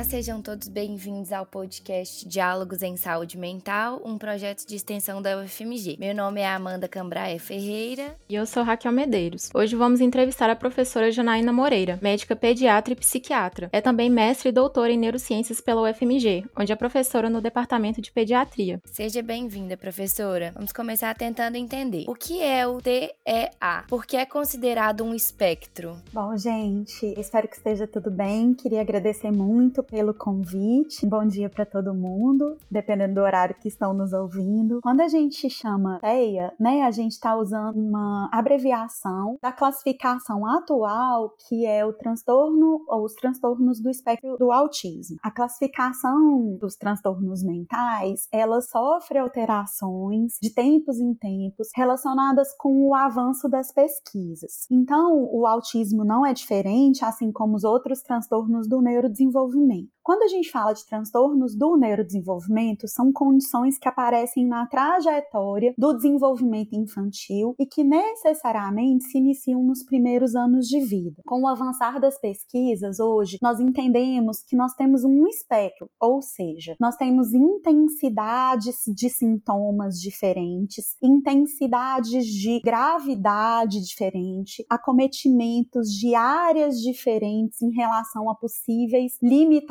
Olá, sejam todos bem-vindos ao podcast Diálogos em Saúde Mental, um projeto de extensão da UFMG. Meu nome é Amanda Cambraia Ferreira. E eu sou Raquel Medeiros. Hoje vamos entrevistar a professora Janaína Moreira, médica pediatra e psiquiatra. É também mestre e doutora em neurociências pela UFMG, onde é professora no departamento de pediatria. Seja bem-vinda, professora. Vamos começar tentando entender o que é o TEA, porque é considerado um espectro. Bom, gente, espero que esteja tudo bem. Queria agradecer muito muito pelo convite. Bom dia para todo mundo, dependendo do horário que estão nos ouvindo. Quando a gente chama TEA, né, a gente está usando uma abreviação da classificação atual, que é o transtorno ou os transtornos do espectro do autismo. A classificação dos transtornos mentais, ela sofre alterações de tempos em tempos relacionadas com o avanço das pesquisas. Então, o autismo não é diferente, assim como os outros transtornos do neurodesenvolvimento Quando a gente fala de transtornos do neurodesenvolvimento, são condições que aparecem na trajetória do desenvolvimento infantil e que necessariamente se iniciam nos primeiros anos de vida. Com o avançar das pesquisas, hoje, nós entendemos que nós temos um espectro, ou seja, nós temos intensidades de sintomas diferentes, intensidades de gravidade diferente, acometimentos de áreas diferentes em relação a possíveis limitações,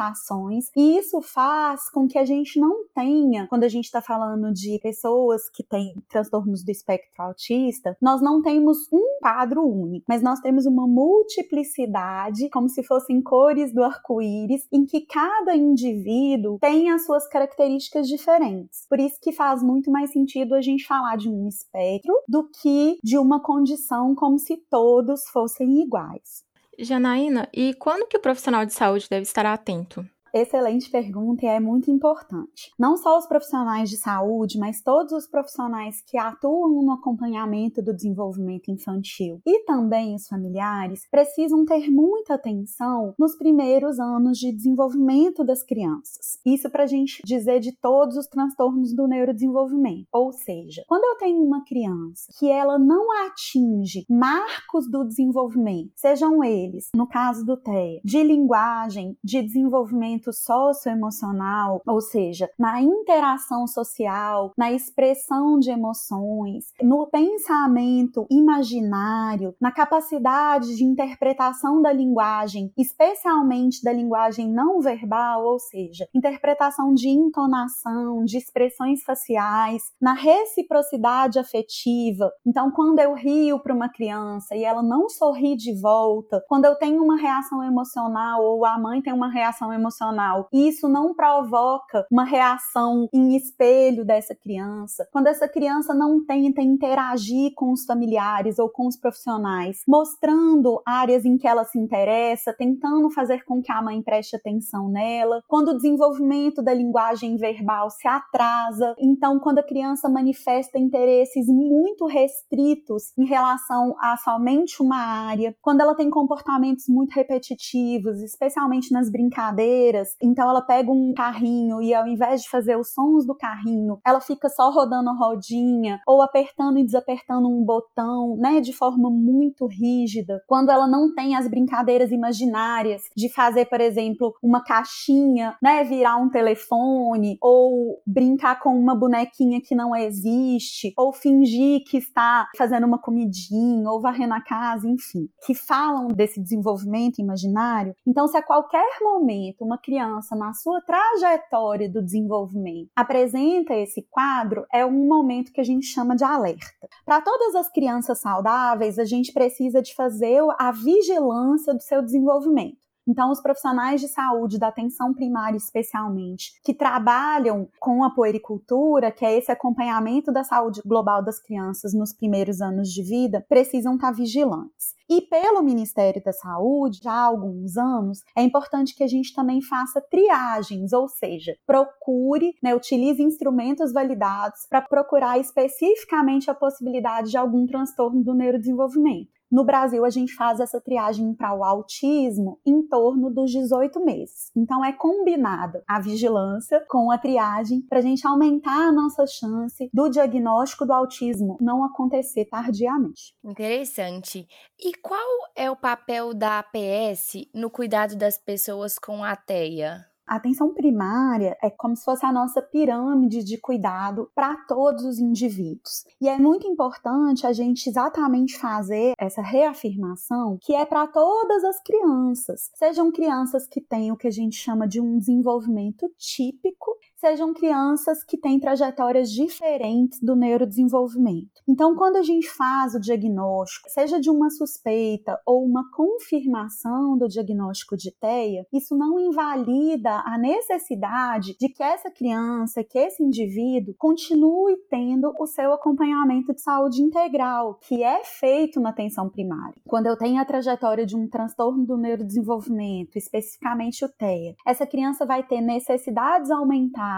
e isso faz com que a gente não tenha, quando a gente está falando de pessoas que têm transtornos do espectro autista, nós não temos um quadro único, mas nós temos uma multiplicidade, como se fossem cores do arco-íris, em que cada indivíduo tem as suas características diferentes. Por isso que faz muito mais sentido a gente falar de um espectro do que de uma condição como se todos fossem iguais. Janaína, e quando que o profissional de saúde deve estar atento? Excelente pergunta e é muito importante. Não só os profissionais de saúde, mas todos os profissionais que atuam no acompanhamento do desenvolvimento infantil e também os familiares precisam ter muita atenção nos primeiros anos de desenvolvimento das crianças. Isso para a gente dizer de todos os transtornos do neurodesenvolvimento. Ou seja, quando eu tenho uma criança que ela não atinge marcos do desenvolvimento, sejam eles, no caso do TEA, de linguagem, de desenvolvimento desenvolvimento socioemocional, ou seja, na interação social, na expressão de emoções, no pensamento imaginário, na capacidade de interpretação da linguagem, especialmente da linguagem não verbal, ou seja, interpretação de entonação, de expressões faciais, na reciprocidade afetiva. Então, quando eu rio para uma criança e ela não sorri de volta, quando eu tenho uma reação emocional ou a mãe tem uma reação emocional emocional. E isso não provoca uma reação em espelho dessa criança. Quando essa criança não tenta interagir com os familiares ou com os profissionais, mostrando áreas em que ela se interessa, tentando fazer com que a mãe preste atenção nela. Quando o desenvolvimento da linguagem verbal se atrasa, então quando a criança manifesta interesses muito restritos em relação a somente uma área, quando ela tem comportamentos muito repetitivos, especialmente nas brincadeiras, então ela pega um carrinho e ao invés de fazer os sons do carrinho, ela fica só rodando a rodinha ou apertando e desapertando um botão, né, de forma muito rígida. Quando ela não tem as brincadeiras imaginárias de fazer, por exemplo, uma caixinha, né, virar um telefone ou brincar com uma bonequinha que não existe ou fingir que está fazendo uma comidinha ou varrendo a casa, enfim, que falam desse desenvolvimento imaginário. Então, se a qualquer momento uma criança na sua trajetória do desenvolvimento apresenta esse quadro, é um momento que a gente chama de alerta. Para todas as crianças saudáveis, a gente precisa de fazer a vigilância do seu desenvolvimento. Então, os profissionais de saúde, da atenção primária especialmente, que trabalham com a puericultura, que é esse acompanhamento da saúde global das crianças nos primeiros anos de vida, precisam estar vigilantes. E pelo Ministério da Saúde, já há alguns anos, é importante que a gente também faça triagens, ou seja, procure, né, utilize instrumentos validados para procurar especificamente a possibilidade de algum transtorno do neurodesenvolvimento. No Brasil, a gente faz essa triagem para o autismo em torno dos 18 meses. Então, é combinada a vigilância com a triagem para a gente aumentar a nossa chance do diagnóstico do autismo não acontecer tardiamente. Interessante. E qual é o papel da APS no cuidado das pessoas com a TEA? A atenção primária é como se fosse a nossa pirâmide de cuidado para todos os indivíduos. E é muito importante a gente exatamente fazer essa reafirmação que é para todas as crianças, sejam crianças que têm o que a gente chama de um desenvolvimento típico sejam crianças que têm trajetórias diferentes do neurodesenvolvimento. Então, quando a gente faz o diagnóstico, seja de uma suspeita ou uma confirmação do diagnóstico de TEA, isso não invalida a necessidade de que essa criança, que esse indivíduo continue tendo o seu acompanhamento de saúde integral, que é feito na atenção primária. Quando eu tenho a trajetória de um transtorno do neurodesenvolvimento, especificamente o TEA, essa criança vai ter necessidades aumentadas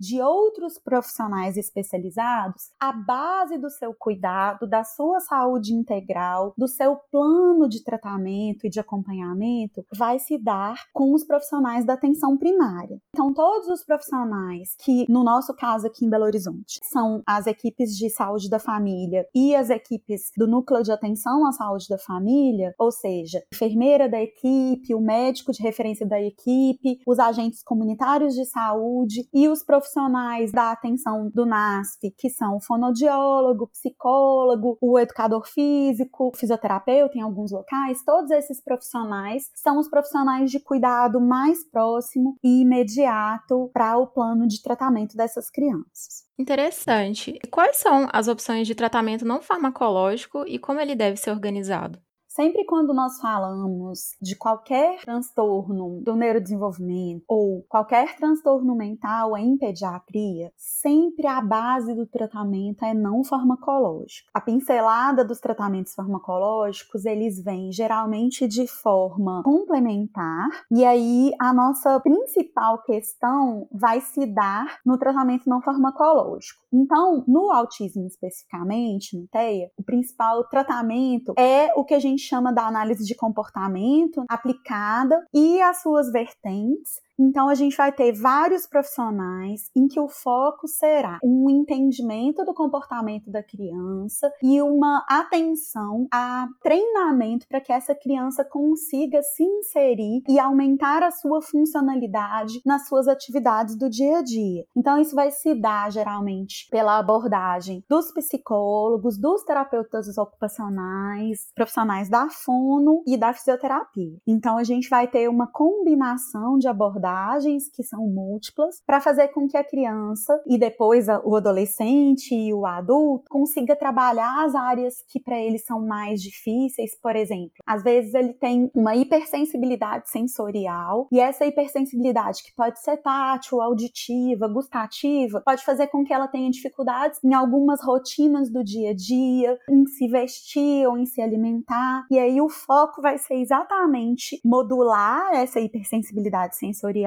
de outros profissionais especializados, a base do seu cuidado, da sua saúde integral, do seu plano de tratamento e de acompanhamento vai se dar com os profissionais da atenção primária. Então, todos os profissionais que, no nosso caso aqui em Belo Horizonte, são as equipes de saúde da família e as equipes do núcleo de atenção à saúde da família, ou seja, enfermeira da equipe, o médico de referência da equipe, os agentes comunitários de saúde e os profissionais da atenção do NASF, que são o fonodiólogo, psicólogo, o educador físico, o fisioterapeuta em alguns locais, todos esses profissionais são os profissionais de cuidado mais próximo e imediato para o plano de tratamento dessas crianças. Interessante. Quais são as opções de tratamento não farmacológico e como ele deve ser organizado? Sempre quando nós falamos de qualquer transtorno do neurodesenvolvimento ou qualquer transtorno mental em pediatria, sempre a base do tratamento é não farmacológico. A pincelada dos tratamentos farmacológicos, eles vêm geralmente de forma complementar, e aí a nossa principal questão vai se dar no tratamento não farmacológico. Então, no autismo especificamente, no TEA, o principal tratamento é o que a gente chama da análise de comportamento aplicada e as suas vertentes, então, a gente vai ter vários profissionais em que o foco será um entendimento do comportamento da criança e uma atenção a treinamento para que essa criança consiga se inserir e aumentar a sua funcionalidade nas suas atividades do dia a dia. Então, isso vai se dar geralmente pela abordagem dos psicólogos, dos terapeutas ocupacionais, profissionais da fono e da fisioterapia. Então, a gente vai ter uma combinação de abordagens abordagens, que são múltiplas, para fazer com que a criança e depois o adolescente e o adulto consiga trabalhar as áreas que para ele são mais difíceis, por exemplo. Às vezes ele tem uma hipersensibilidade sensorial e essa hipersensibilidade que pode ser tátil, auditiva, gustativa, pode fazer com que ela tenha dificuldades em algumas rotinas do dia a dia, em se vestir ou em se alimentar. E aí o foco vai ser exatamente modular essa hipersensibilidade sensorial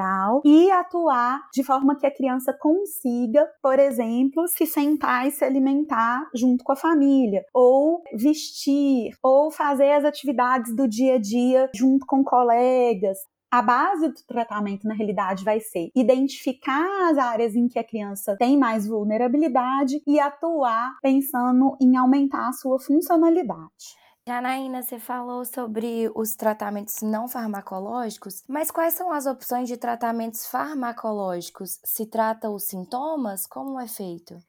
e atuar de forma que a criança consiga, por exemplo, se sentar e se alimentar junto com a família, ou vestir, ou fazer as atividades do dia a dia junto com colegas, a base do tratamento, na realidade, vai ser identificar as áreas em que a criança tem mais vulnerabilidade e atuar pensando em aumentar a sua funcionalidade. Janaína, você falou sobre os tratamentos não farmacológicos, mas quais são as opções de tratamentos farmacológicos? Se trata os sintomas? Como é feito?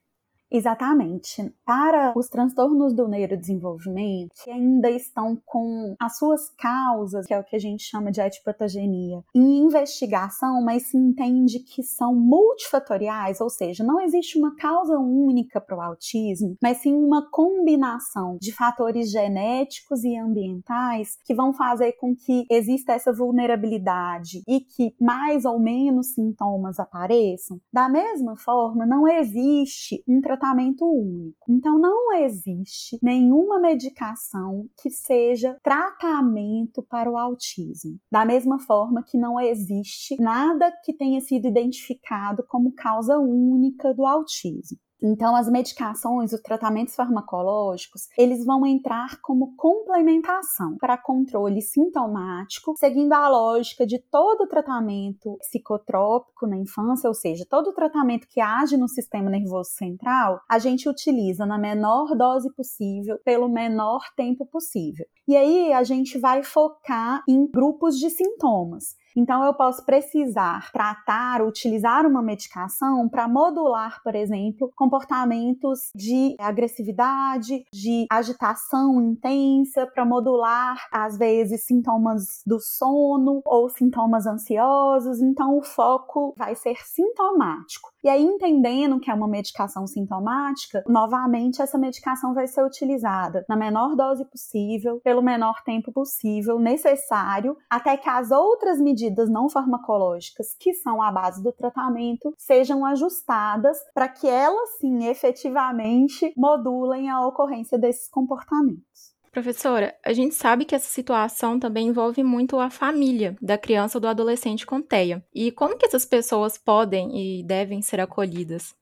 Exatamente. Para os transtornos do neurodesenvolvimento, que ainda estão com as suas causas, que é o que a gente chama de etipatogenia, em investigação, mas se entende que são multifatoriais, ou seja, não existe uma causa única para o autismo, mas sim uma combinação de fatores genéticos e ambientais que vão fazer com que exista essa vulnerabilidade e que mais ou menos sintomas apareçam. Da mesma forma, não existe um tratamento tratamento único. Então, não existe nenhuma medicação que seja tratamento para o autismo. Da mesma forma que não existe nada que tenha sido identificado como causa única do autismo. Então, as medicações, os tratamentos farmacológicos, eles vão entrar como complementação para controle sintomático, seguindo a lógica de todo tratamento psicotrópico na infância, ou seja, todo tratamento que age no sistema nervoso central, a gente utiliza na menor dose possível, pelo menor tempo possível. E aí a gente vai focar em grupos de sintomas. Então, eu posso precisar tratar, utilizar uma medicação para modular, por exemplo, comportamentos de agressividade, de agitação intensa, para modular, às vezes, sintomas do sono ou sintomas ansiosos. Então, o foco vai ser sintomático. E aí, entendendo que é uma medicação sintomática, novamente essa medicação vai ser utilizada na menor dose possível, pelo menor tempo possível, necessário, até que as outras medidas não farmacológicas, que são a base do tratamento, sejam ajustadas para que elas sim efetivamente modulem a ocorrência desses comportamentos. Professora, a gente sabe que essa situação também envolve muito a família da criança ou do adolescente com TEA. E como que essas pessoas podem e devem ser acolhidas?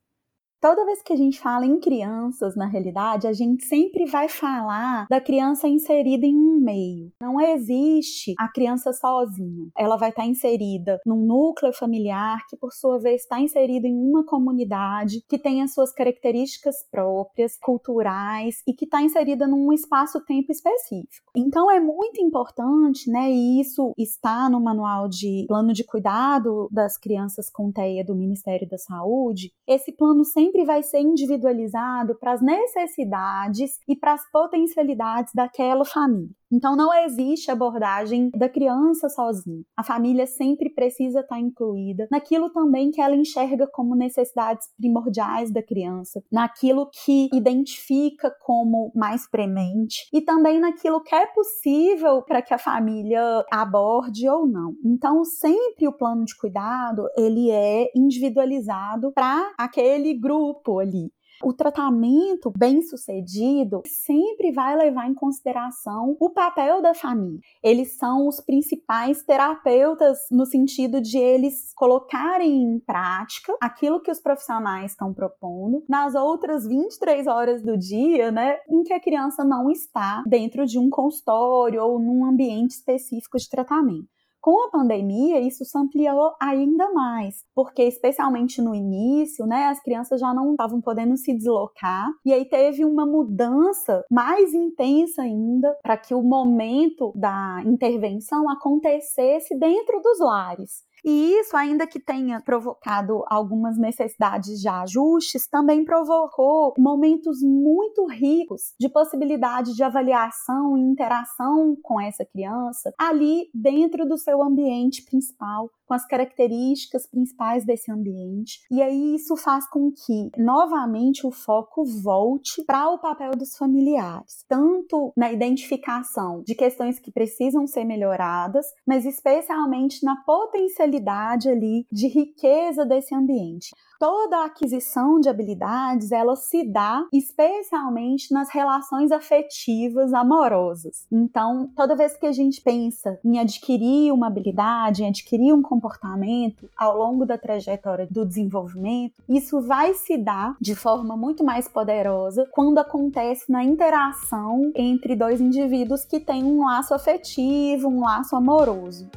Toda vez que a gente fala em crianças, na realidade, a gente sempre vai falar da criança inserida em um meio. Não existe a criança sozinha. Ela vai estar inserida num núcleo familiar que, por sua vez, está inserido em uma comunidade que tem as suas características próprias, culturais e que está inserida num espaço-tempo específico. Então, é muito importante, né? E isso está no manual de plano de cuidado das crianças com TEA do Ministério da Saúde. Esse plano sempre sempre vai ser individualizado para as necessidades e para as potencialidades daquela família. Então não existe abordagem da criança sozinha. A família sempre precisa estar incluída naquilo também que ela enxerga como necessidades primordiais da criança, naquilo que identifica como mais premente e também naquilo que é possível para que a família aborde ou não. Então sempre o plano de cuidado, ele é individualizado para aquele grupo ali. O tratamento bem sucedido sempre vai levar em consideração o papel da família. Eles são os principais terapeutas no sentido de eles colocarem em prática aquilo que os profissionais estão propondo nas outras 23 horas do dia, né, em que a criança não está dentro de um consultório ou num ambiente específico de tratamento. Com a pandemia, isso se ampliou ainda mais, porque especialmente no início, né, as crianças já não estavam podendo se deslocar, e aí teve uma mudança mais intensa ainda para que o momento da intervenção acontecesse dentro dos lares. E isso, ainda que tenha provocado algumas necessidades de ajustes, também provocou momentos muito ricos de possibilidade de avaliação e interação com essa criança ali dentro do seu ambiente principal, com as características principais desse ambiente. E aí isso faz com que, novamente, o foco volte para o papel dos familiares, tanto na identificação de questões que precisam ser melhoradas, mas especialmente na potencialidade ali de riqueza desse ambiente toda a aquisição de habilidades ela se dá especialmente nas relações afetivas amorosas. Então, toda vez que a gente pensa em adquirir uma habilidade, em adquirir um comportamento ao longo da trajetória do desenvolvimento, isso vai se dar de forma muito mais poderosa quando acontece na interação entre dois indivíduos que têm um laço afetivo, um laço amoroso.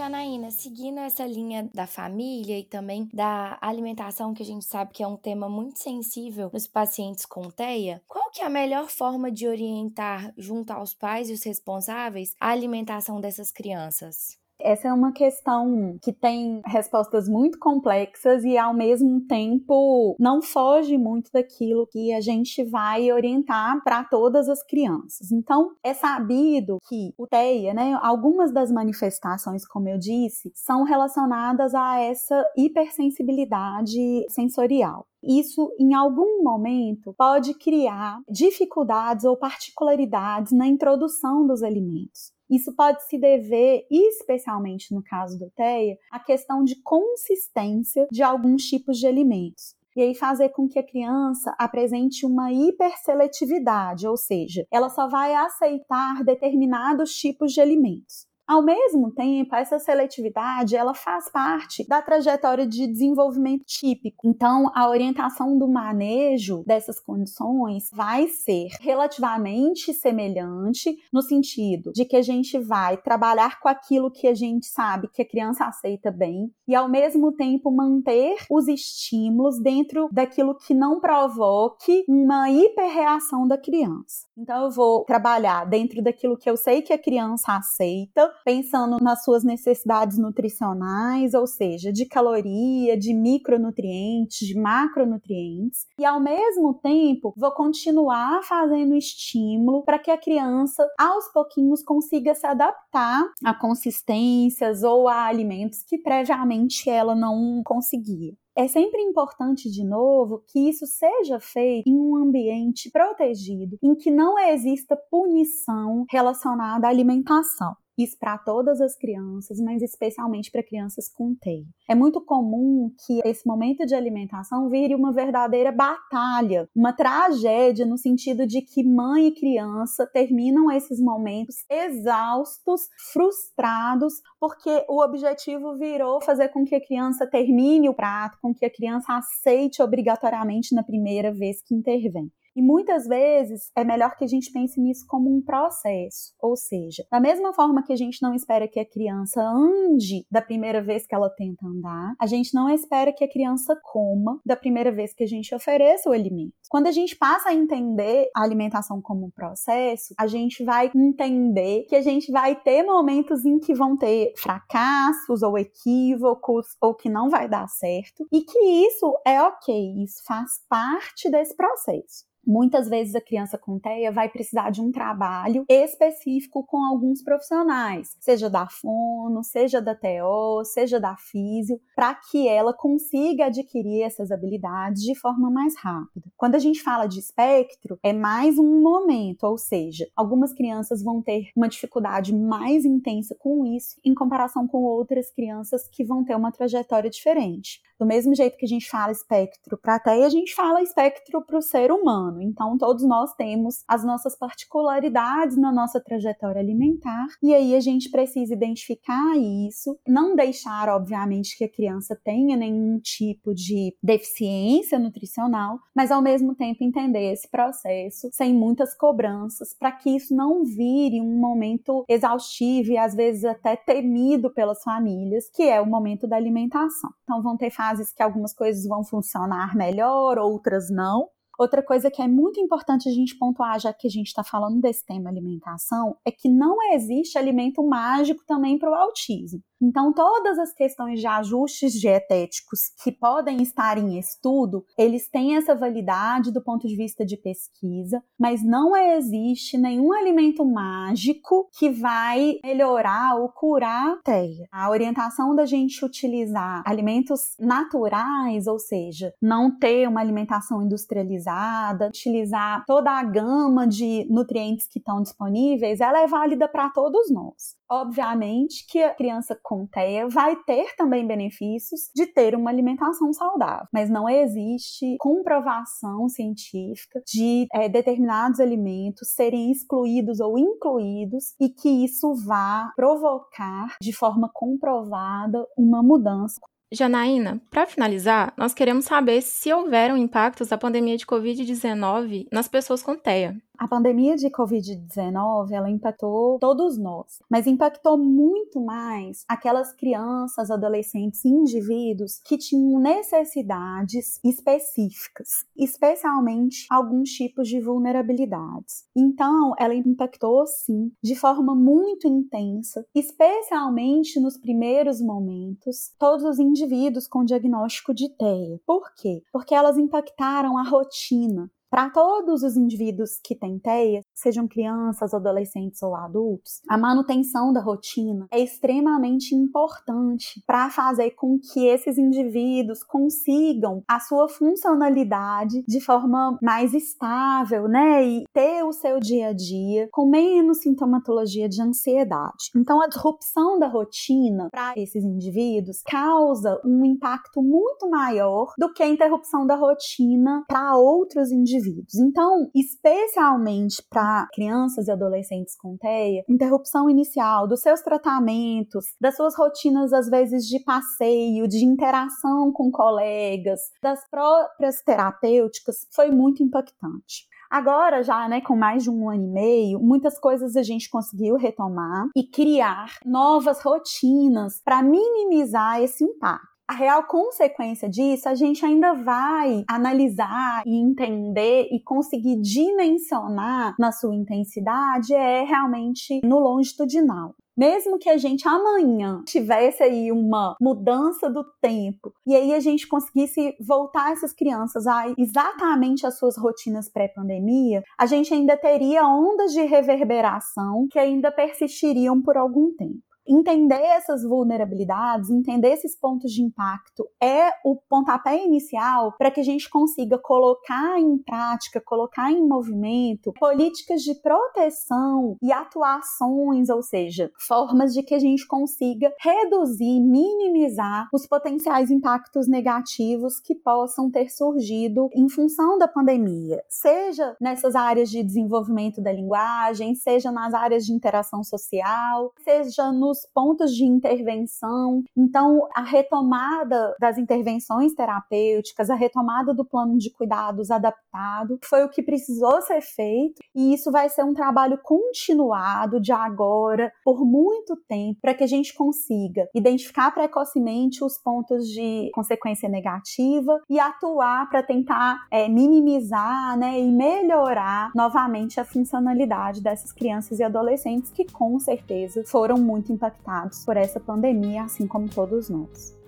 Janaína, seguindo essa linha da família e também da alimentação, que a gente sabe que é um tema muito sensível nos pacientes com TEA, qual que é a melhor forma de orientar junto aos pais e os responsáveis a alimentação dessas crianças? Essa é uma questão que tem respostas muito complexas e, ao mesmo tempo, não foge muito daquilo que a gente vai orientar para todas as crianças. Então, é sabido que o TEA, né, algumas das manifestações, como eu disse, são relacionadas a essa hipersensibilidade sensorial. Isso, em algum momento, pode criar dificuldades ou particularidades na introdução dos alimentos. Isso pode se dever, especialmente no caso do TEA, à questão de consistência de alguns tipos de alimentos e aí fazer com que a criança apresente uma hiperseletividade, ou seja, ela só vai aceitar determinados tipos de alimentos. Ao mesmo tempo, essa seletividade ela faz parte da trajetória de desenvolvimento típico. Então, a orientação do manejo dessas condições vai ser relativamente semelhante no sentido de que a gente vai trabalhar com aquilo que a gente sabe que a criança aceita bem e ao mesmo tempo manter os estímulos dentro daquilo que não provoque uma hiperreação da criança. Então eu vou trabalhar dentro daquilo que eu sei que a criança aceita, pensando nas suas necessidades nutricionais, ou seja, de caloria, de micronutrientes, de macronutrientes, e ao mesmo tempo vou continuar fazendo estímulo para que a criança aos pouquinhos consiga se adaptar a consistências ou a alimentos que previamente ela não conseguia. É sempre importante, de novo, que isso seja feito em um ambiente protegido, em que não exista punição relacionada à alimentação. Isso para todas as crianças, mas especialmente para crianças com TEI. É muito comum que esse momento de alimentação vire uma verdadeira batalha, uma tragédia, no sentido de que mãe e criança terminam esses momentos exaustos, frustrados, porque o objetivo virou fazer com que a criança termine o prato, com que a criança aceite obrigatoriamente na primeira vez que intervém. E muitas vezes é melhor que a gente pense nisso como um processo, ou seja, da mesma forma que a gente não espera que a criança ande da primeira vez que ela tenta andar, a gente não espera que a criança coma da primeira vez que a gente ofereça o alimento. Quando a gente passa a entender a alimentação como um processo, a gente vai entender que a gente vai ter momentos em que vão ter fracassos ou equívocos ou que não vai dar certo e que isso é ok, isso faz parte desse processo. Muitas vezes a criança com TEA vai precisar de um trabalho específico com alguns profissionais, seja da fono, seja da TO, seja da físio, para que ela consiga adquirir essas habilidades de forma mais rápida. Quando a gente fala de espectro, é mais um momento, ou seja, algumas crianças vão ter uma dificuldade mais intensa com isso em comparação com outras crianças que vão ter uma trajetória diferente. Do mesmo jeito que a gente fala espectro para TEA, a gente fala espectro para o ser humano humano. Então, todos nós temos as nossas particularidades na nossa trajetória alimentar, e aí a gente precisa identificar isso, não deixar, obviamente, que a criança tenha nenhum tipo de deficiência nutricional, mas ao mesmo tempo entender esse processo sem muitas cobranças, para que isso não vire um momento exaustivo e às vezes até temido pelas famílias, que é o momento da alimentação. Então, vão ter fases que algumas coisas vão funcionar melhor, outras não, Outra coisa que é muito importante a gente pontuar, já que a gente está falando desse tema alimentação, é que não existe alimento mágico também para o autismo. Então, todas as questões de ajustes dietéticos que podem estar em estudo, eles têm essa validade do ponto de vista de pesquisa, mas não existe nenhum alimento mágico que vai melhorar ou curar a TEA. A orientação da gente utilizar alimentos naturais, ou seja, não ter uma alimentação industrializada, utilizar toda a gama de nutrientes que estão disponíveis, ela é válida para todos nós. Obviamente que a criança com TEA vai ter também benefícios de ter uma alimentação saudável, mas não existe comprovação científica de é, determinados alimentos serem excluídos ou incluídos e que isso vá provocar de forma comprovada uma mudança Janaína, para finalizar, nós queremos saber se houveram impactos da pandemia de Covid-19 nas pessoas com TEA. A pandemia de Covid-19, ela impactou todos nós, mas impactou muito mais aquelas crianças, adolescentes e indivíduos que tinham necessidades específicas, especialmente alguns tipos de vulnerabilidades. Então, ela impactou sim, de forma muito intensa, especialmente nos primeiros momentos, todos os indivíduos com diagnóstico de TEA. Por quê? Porque elas impactaram a rotina, para todos os indivíduos que têm TEA, sejam crianças, adolescentes ou adultos, a manutenção da rotina é extremamente importante para fazer com que esses indivíduos consigam a sua funcionalidade de forma mais estável, né? E ter o seu dia a dia com menos sintomatologia de ansiedade. Então, a disrupção da rotina para esses indivíduos causa um impacto muito maior do que a interrupção da rotina para outros indivíduos indivíduos. Então, especialmente para crianças e adolescentes com TEA, interrupção inicial dos seus tratamentos, das suas rotinas, às vezes, de passeio, de interação com colegas, das próprias terapêuticas, foi muito impactante. Agora, já né, com mais de um ano e meio, muitas coisas a gente conseguiu retomar e criar novas rotinas para minimizar esse impacto. A real consequência disso, a gente ainda vai analisar e entender e conseguir dimensionar na sua intensidade é realmente no longitudinal. Mesmo que a gente amanhã tivesse aí uma mudança do tempo e aí a gente conseguisse voltar essas crianças a exatamente as suas rotinas pré-pandemia, a gente ainda teria ondas de reverberação que ainda persistiriam por algum tempo entender essas vulnerabilidades, entender esses pontos de impacto é o pontapé inicial para que a gente consiga colocar em prática, colocar em movimento políticas de proteção e atuações, ou seja, formas de que a gente consiga reduzir, minimizar os potenciais impactos negativos que possam ter surgido em função da pandemia, seja nessas áreas de desenvolvimento da linguagem, seja nas áreas de interação social, seja nos pontos de intervenção. Então, a retomada das intervenções terapêuticas, a retomada do plano de cuidados adaptado, foi o que precisou ser feito, e isso vai ser um trabalho continuado de agora por muito tempo para que a gente consiga identificar precocemente os pontos de consequência negativa e atuar para tentar é, minimizar né, e melhorar novamente a funcionalidade dessas crianças e adolescentes que com certeza foram muito impactadas impactados por essa pandemia, assim como todos nós.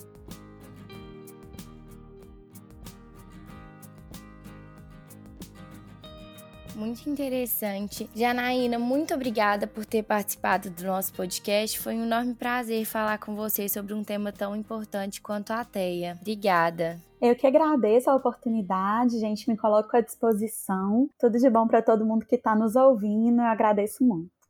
Muito interessante. Janaína, muito obrigada por ter participado do nosso podcast. Foi um enorme prazer falar com você sobre um tema tão importante quanto a TEA. Obrigada. Eu que agradeço a oportunidade, gente, me coloco à disposição. Tudo de bom para todo mundo que está nos ouvindo, eu agradeço muito.